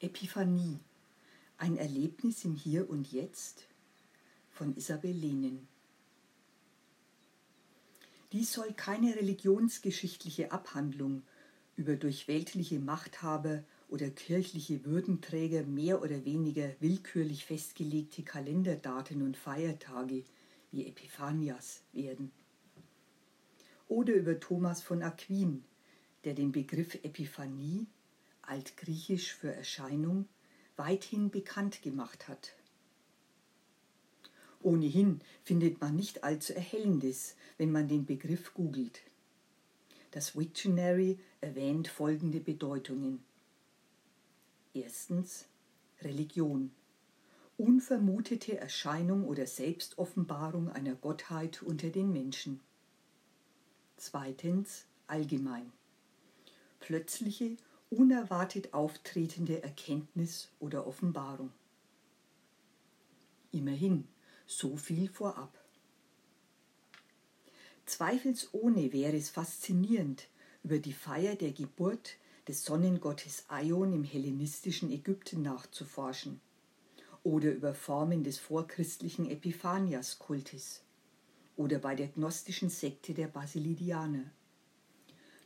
Epiphanie. Ein Erlebnis im Hier und Jetzt von Isabel Lehnen. Dies soll keine religionsgeschichtliche Abhandlung über durch weltliche Machthaber oder kirchliche Würdenträger mehr oder weniger willkürlich festgelegte Kalenderdaten und Feiertage wie Epiphanias werden. Oder über Thomas von Aquin, der den Begriff Epiphanie altgriechisch für Erscheinung, weithin bekannt gemacht hat. Ohnehin findet man nicht allzu Erhellendes, wenn man den Begriff googelt. Das Wiktionary erwähnt folgende Bedeutungen. Erstens Religion. Unvermutete Erscheinung oder Selbstoffenbarung einer Gottheit unter den Menschen. Zweitens allgemein. Plötzliche unerwartet auftretende Erkenntnis oder Offenbarung. Immerhin, so viel vorab. Zweifelsohne wäre es faszinierend, über die Feier der Geburt des Sonnengottes Aion im hellenistischen Ägypten nachzuforschen oder über Formen des vorchristlichen Epiphanias-Kultes oder bei der gnostischen Sekte der Basilidianer.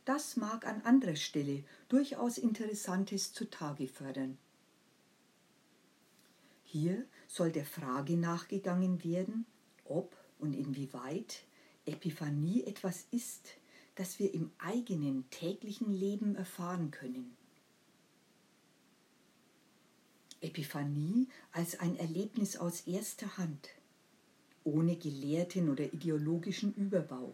Das mag an anderer Stelle durchaus Interessantes zutage fördern. Hier soll der Frage nachgegangen werden, ob und inwieweit Epiphanie etwas ist, das wir im eigenen täglichen Leben erfahren können. Epiphanie als ein Erlebnis aus erster Hand, ohne gelehrten oder ideologischen Überbau,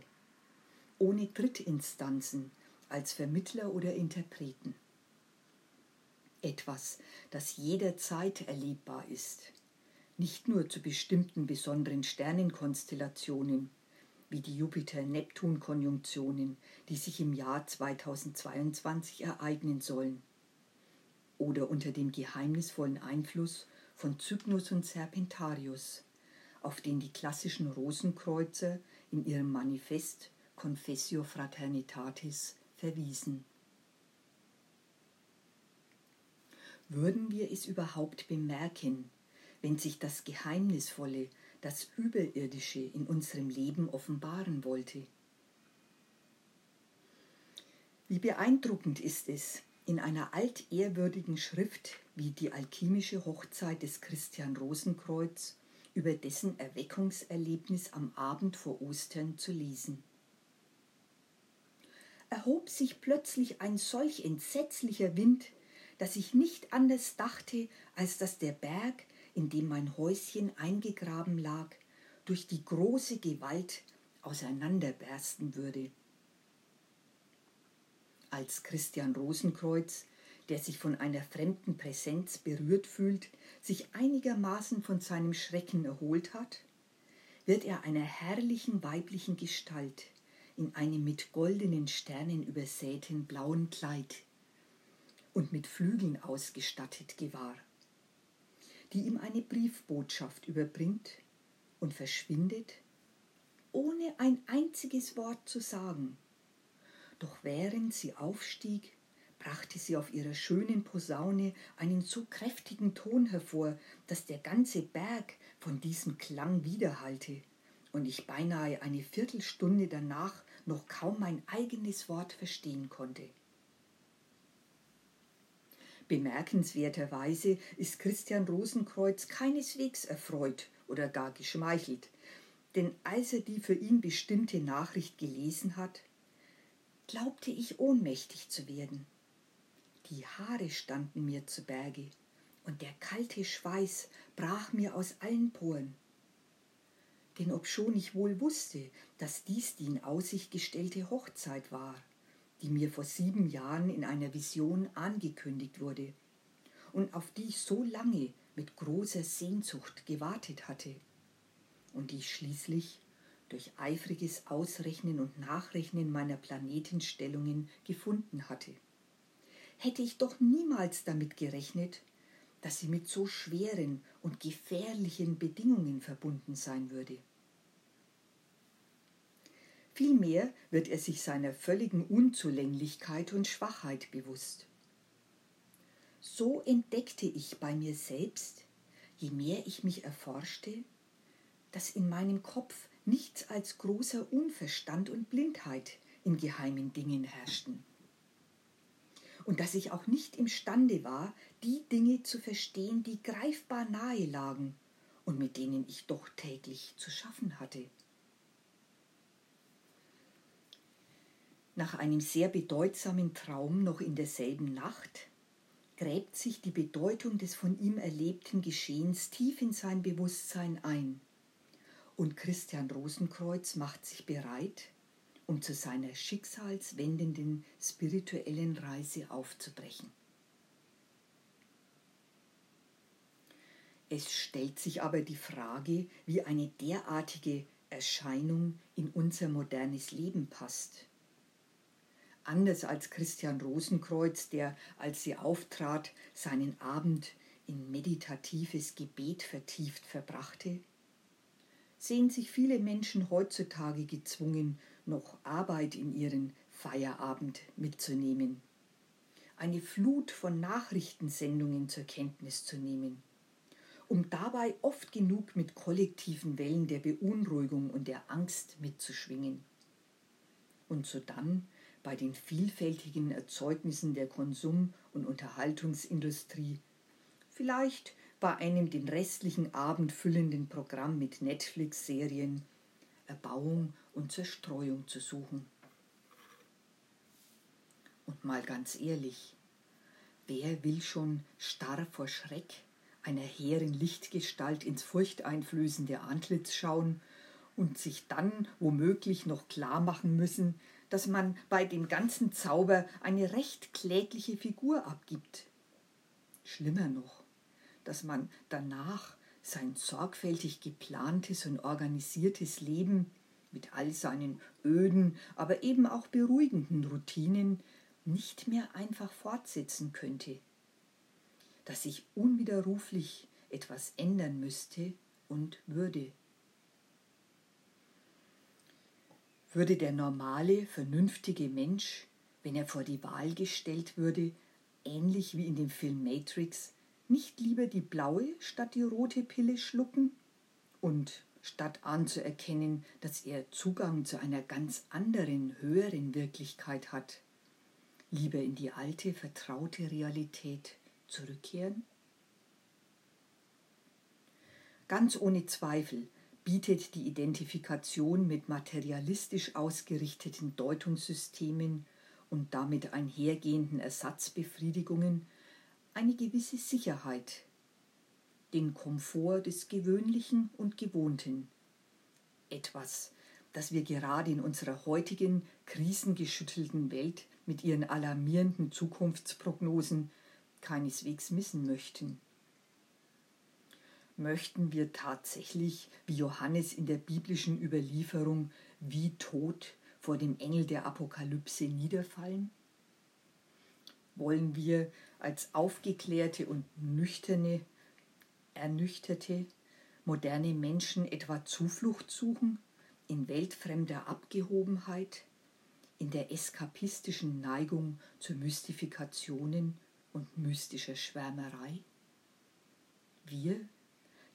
ohne Drittinstanzen, als Vermittler oder Interpreten. Etwas, das jederzeit erlebbar ist, nicht nur zu bestimmten besonderen Sternenkonstellationen, wie die Jupiter-Neptun-Konjunktionen, die sich im Jahr 2022 ereignen sollen, oder unter dem geheimnisvollen Einfluss von Cygnus und Serpentarius, auf den die klassischen Rosenkreuzer in ihrem Manifest Confessio Fraternitatis verwiesen. Würden wir es überhaupt bemerken, wenn sich das Geheimnisvolle, das Überirdische in unserem Leben offenbaren wollte? Wie beeindruckend ist es, in einer altehrwürdigen Schrift wie die alchemische Hochzeit des Christian Rosenkreuz über dessen Erweckungserlebnis am Abend vor Ostern zu lesen erhob sich plötzlich ein solch entsetzlicher Wind, dass ich nicht anders dachte, als dass der Berg, in dem mein Häuschen eingegraben lag, durch die große Gewalt auseinanderbersten würde. Als Christian Rosenkreuz, der sich von einer fremden Präsenz berührt fühlt, sich einigermaßen von seinem Schrecken erholt hat, wird er einer herrlichen weiblichen Gestalt, in einem mit goldenen Sternen übersäten blauen Kleid und mit Flügeln ausgestattet gewahr, die ihm eine Briefbotschaft überbringt und verschwindet, ohne ein einziges Wort zu sagen. Doch während sie aufstieg, brachte sie auf ihrer schönen Posaune einen so kräftigen Ton hervor, dass der ganze Berg von diesem Klang widerhallte und ich beinahe eine Viertelstunde danach noch kaum mein eigenes Wort verstehen konnte. Bemerkenswerterweise ist Christian Rosenkreuz keineswegs erfreut oder gar geschmeichelt, denn als er die für ihn bestimmte Nachricht gelesen hat, glaubte ich ohnmächtig zu werden. Die Haare standen mir zu Berge, und der kalte Schweiß brach mir aus allen Poren denn obschon ich wohl wusste, dass dies die in Aussicht gestellte Hochzeit war, die mir vor sieben Jahren in einer Vision angekündigt wurde und auf die ich so lange mit großer Sehnsucht gewartet hatte und die ich schließlich durch eifriges Ausrechnen und Nachrechnen meiner Planetenstellungen gefunden hatte. Hätte ich doch niemals damit gerechnet, dass sie mit so schweren und gefährlichen Bedingungen verbunden sein würde. Vielmehr wird er sich seiner völligen Unzulänglichkeit und Schwachheit bewusst. so entdeckte ich bei mir selbst, je mehr ich mich erforschte, dass in meinem Kopf nichts als großer Unverstand und Blindheit in geheimen Dingen herrschten. Und dass ich auch nicht imstande war, die Dinge zu verstehen, die greifbar nahe lagen und mit denen ich doch täglich zu schaffen hatte. Nach einem sehr bedeutsamen Traum noch in derselben Nacht gräbt sich die Bedeutung des von ihm erlebten Geschehens tief in sein Bewusstsein ein. Und Christian Rosenkreuz macht sich bereit, um zu seiner schicksalswendenden spirituellen Reise aufzubrechen. Es stellt sich aber die Frage, wie eine derartige Erscheinung in unser modernes Leben passt anders als Christian Rosenkreuz, der, als sie auftrat, seinen Abend in meditatives Gebet vertieft verbrachte, sehen sich viele Menschen heutzutage gezwungen, noch Arbeit in ihren Feierabend mitzunehmen, eine Flut von Nachrichtensendungen zur Kenntnis zu nehmen, um dabei oft genug mit kollektiven Wellen der Beunruhigung und der Angst mitzuschwingen. Und sodann bei den vielfältigen Erzeugnissen der Konsum- und Unterhaltungsindustrie, vielleicht bei einem den restlichen Abend füllenden Programm mit Netflix-Serien, Erbauung und Zerstreuung zu suchen. Und mal ganz ehrlich, wer will schon starr vor Schreck einer hehren Lichtgestalt ins furchteinflößende Antlitz schauen und sich dann womöglich noch klar machen müssen, dass man bei dem ganzen Zauber eine recht klägliche Figur abgibt. Schlimmer noch, dass man danach sein sorgfältig geplantes und organisiertes Leben mit all seinen öden, aber eben auch beruhigenden Routinen nicht mehr einfach fortsetzen könnte, dass sich unwiderruflich etwas ändern müsste und würde. Würde der normale, vernünftige Mensch, wenn er vor die Wahl gestellt würde, ähnlich wie in dem Film Matrix, nicht lieber die blaue statt die rote Pille schlucken? Und statt anzuerkennen, dass er Zugang zu einer ganz anderen, höheren Wirklichkeit hat, lieber in die alte, vertraute Realität zurückkehren? Ganz ohne Zweifel bietet die Identifikation mit materialistisch ausgerichteten Deutungssystemen und damit einhergehenden Ersatzbefriedigungen eine gewisse Sicherheit, den Komfort des Gewöhnlichen und Gewohnten. Etwas, das wir gerade in unserer heutigen krisengeschüttelten Welt mit ihren alarmierenden Zukunftsprognosen keineswegs missen möchten möchten wir tatsächlich, wie Johannes in der biblischen Überlieferung, wie tot vor dem Engel der Apokalypse niederfallen? Wollen wir als aufgeklärte und nüchterne, ernüchterte, moderne Menschen etwa Zuflucht suchen in weltfremder Abgehobenheit, in der eskapistischen Neigung zu Mystifikationen und mystischer Schwärmerei? Wir,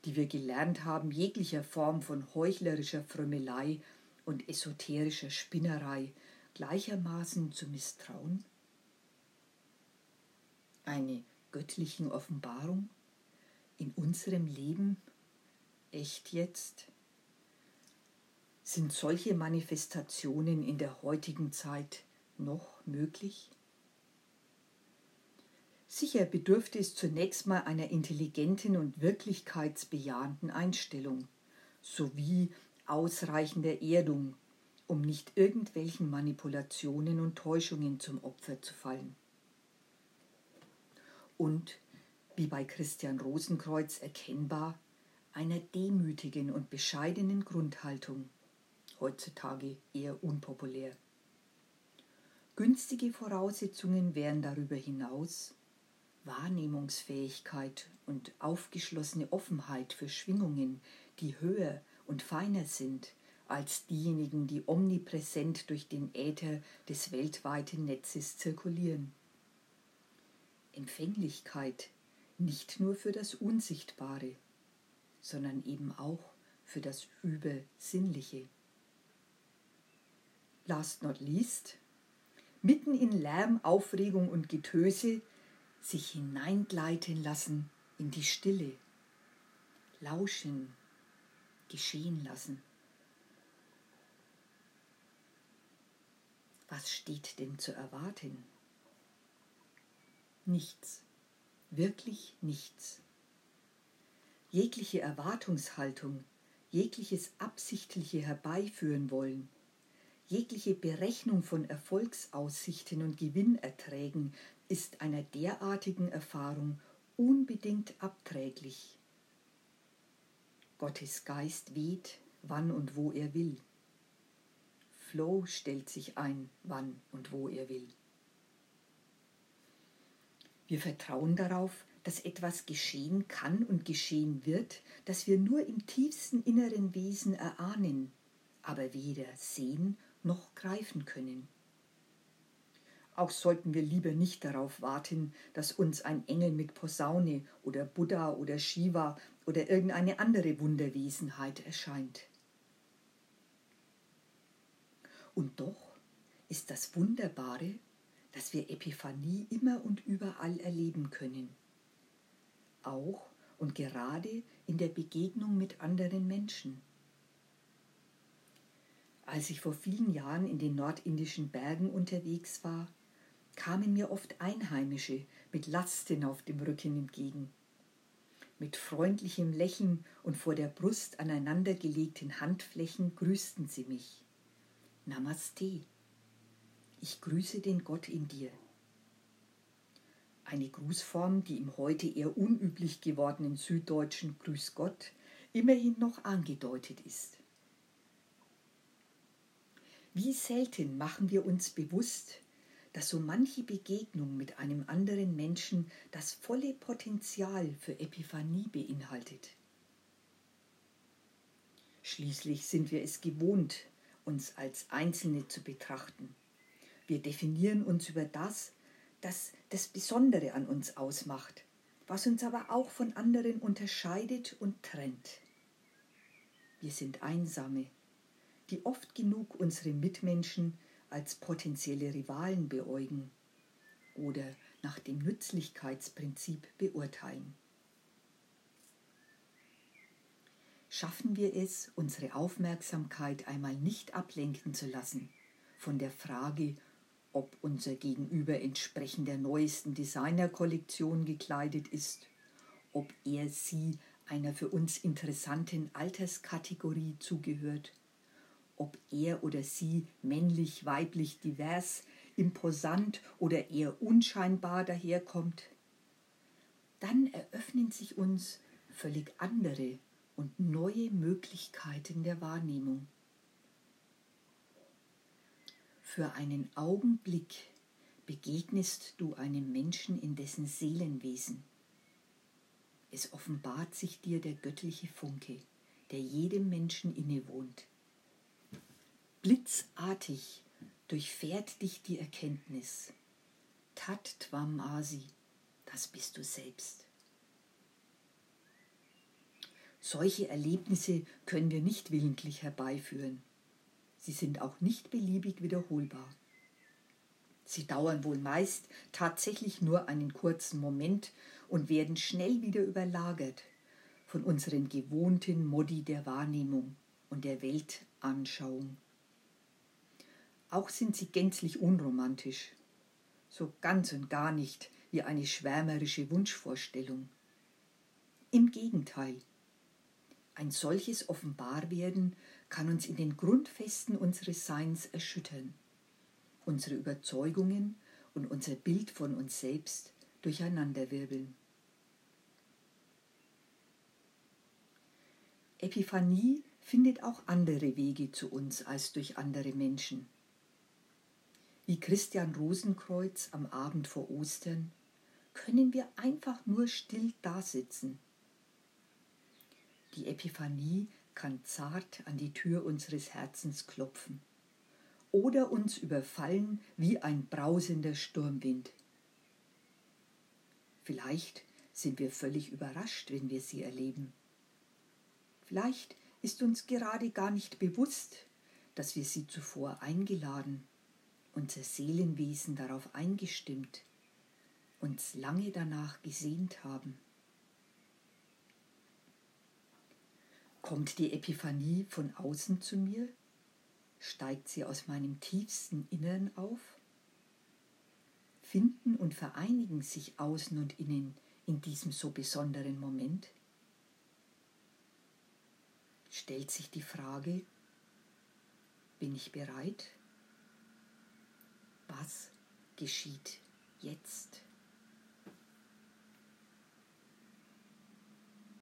die wir gelernt haben, jeglicher Form von heuchlerischer Frömmelei und esoterischer Spinnerei gleichermaßen zu misstrauen? Eine göttlichen Offenbarung in unserem Leben echt jetzt? Sind solche Manifestationen in der heutigen Zeit noch möglich? Sicher bedürfte es zunächst mal einer intelligenten und wirklichkeitsbejahenden Einstellung sowie ausreichender Erdung, um nicht irgendwelchen Manipulationen und Täuschungen zum Opfer zu fallen. Und, wie bei Christian Rosenkreuz erkennbar, einer demütigen und bescheidenen Grundhaltung, heutzutage eher unpopulär. Günstige Voraussetzungen wären darüber hinaus Wahrnehmungsfähigkeit und aufgeschlossene Offenheit für Schwingungen, die höher und feiner sind als diejenigen, die omnipräsent durch den Äther des weltweiten Netzes zirkulieren. Empfänglichkeit nicht nur für das Unsichtbare, sondern eben auch für das Übersinnliche. Last not least, mitten in Lärm, Aufregung und Getöse sich hineingleiten lassen in die Stille, lauschen, geschehen lassen. Was steht denn zu erwarten? Nichts, wirklich nichts. Jegliche Erwartungshaltung, jegliches absichtliche Herbeiführen wollen, jegliche Berechnung von Erfolgsaussichten und Gewinnerträgen ist einer derartigen Erfahrung unbedingt abträglich. Gottes Geist weht, wann und wo er will. Flow stellt sich ein, wann und wo er will. Wir vertrauen darauf, dass etwas geschehen kann und geschehen wird, das wir nur im tiefsten inneren Wesen erahnen, aber weder sehen noch greifen können. Auch sollten wir lieber nicht darauf warten, dass uns ein Engel mit Posaune oder Buddha oder Shiva oder irgendeine andere Wunderwesenheit erscheint. Und doch ist das Wunderbare, dass wir Epiphanie immer und überall erleben können. Auch und gerade in der Begegnung mit anderen Menschen. Als ich vor vielen Jahren in den nordindischen Bergen unterwegs war, kamen mir oft Einheimische mit Lasten auf dem Rücken entgegen. Mit freundlichem Lächeln und vor der Brust aneinandergelegten Handflächen grüßten sie mich. Namaste. Ich grüße den Gott in dir. Eine Grußform, die im heute eher unüblich gewordenen süddeutschen Grüß Gott immerhin noch angedeutet ist. Wie selten machen wir uns bewusst, dass so manche Begegnung mit einem anderen Menschen das volle Potenzial für Epiphanie beinhaltet. Schließlich sind wir es gewohnt, uns als Einzelne zu betrachten. Wir definieren uns über das, das das Besondere an uns ausmacht, was uns aber auch von anderen unterscheidet und trennt. Wir sind Einsame, die oft genug unsere Mitmenschen als potenzielle Rivalen beäugen oder nach dem Nützlichkeitsprinzip beurteilen. Schaffen wir es, unsere Aufmerksamkeit einmal nicht ablenken zu lassen von der Frage, ob unser Gegenüber entsprechend der neuesten Designerkollektion gekleidet ist, ob er sie einer für uns interessanten Alterskategorie zugehört? Ob er oder sie männlich, weiblich, divers, imposant oder eher unscheinbar daherkommt, dann eröffnen sich uns völlig andere und neue Möglichkeiten der Wahrnehmung. Für einen Augenblick begegnest du einem Menschen in dessen Seelenwesen. Es offenbart sich dir der göttliche Funke, der jedem Menschen innewohnt. Blitzartig durchfährt dich die Erkenntnis. Tat Tvam Asi, das bist du selbst. Solche Erlebnisse können wir nicht willentlich herbeiführen. Sie sind auch nicht beliebig wiederholbar. Sie dauern wohl meist tatsächlich nur einen kurzen Moment und werden schnell wieder überlagert von unseren gewohnten Modi der Wahrnehmung und der Weltanschauung. Auch sind sie gänzlich unromantisch, so ganz und gar nicht wie eine schwärmerische Wunschvorstellung. Im Gegenteil, ein solches Offenbarwerden kann uns in den Grundfesten unseres Seins erschüttern, unsere Überzeugungen und unser Bild von uns selbst durcheinanderwirbeln. Epiphanie findet auch andere Wege zu uns als durch andere Menschen wie Christian Rosenkreuz am Abend vor Ostern, können wir einfach nur still dasitzen. Die Epiphanie kann zart an die Tür unseres Herzens klopfen oder uns überfallen wie ein brausender Sturmwind. Vielleicht sind wir völlig überrascht, wenn wir sie erleben. Vielleicht ist uns gerade gar nicht bewusst, dass wir sie zuvor eingeladen, unser Seelenwesen darauf eingestimmt, uns lange danach gesehnt haben. Kommt die Epiphanie von außen zu mir? Steigt sie aus meinem tiefsten Innern auf? Finden und vereinigen sich außen und innen in diesem so besonderen Moment? Stellt sich die Frage, bin ich bereit? Was geschieht jetzt?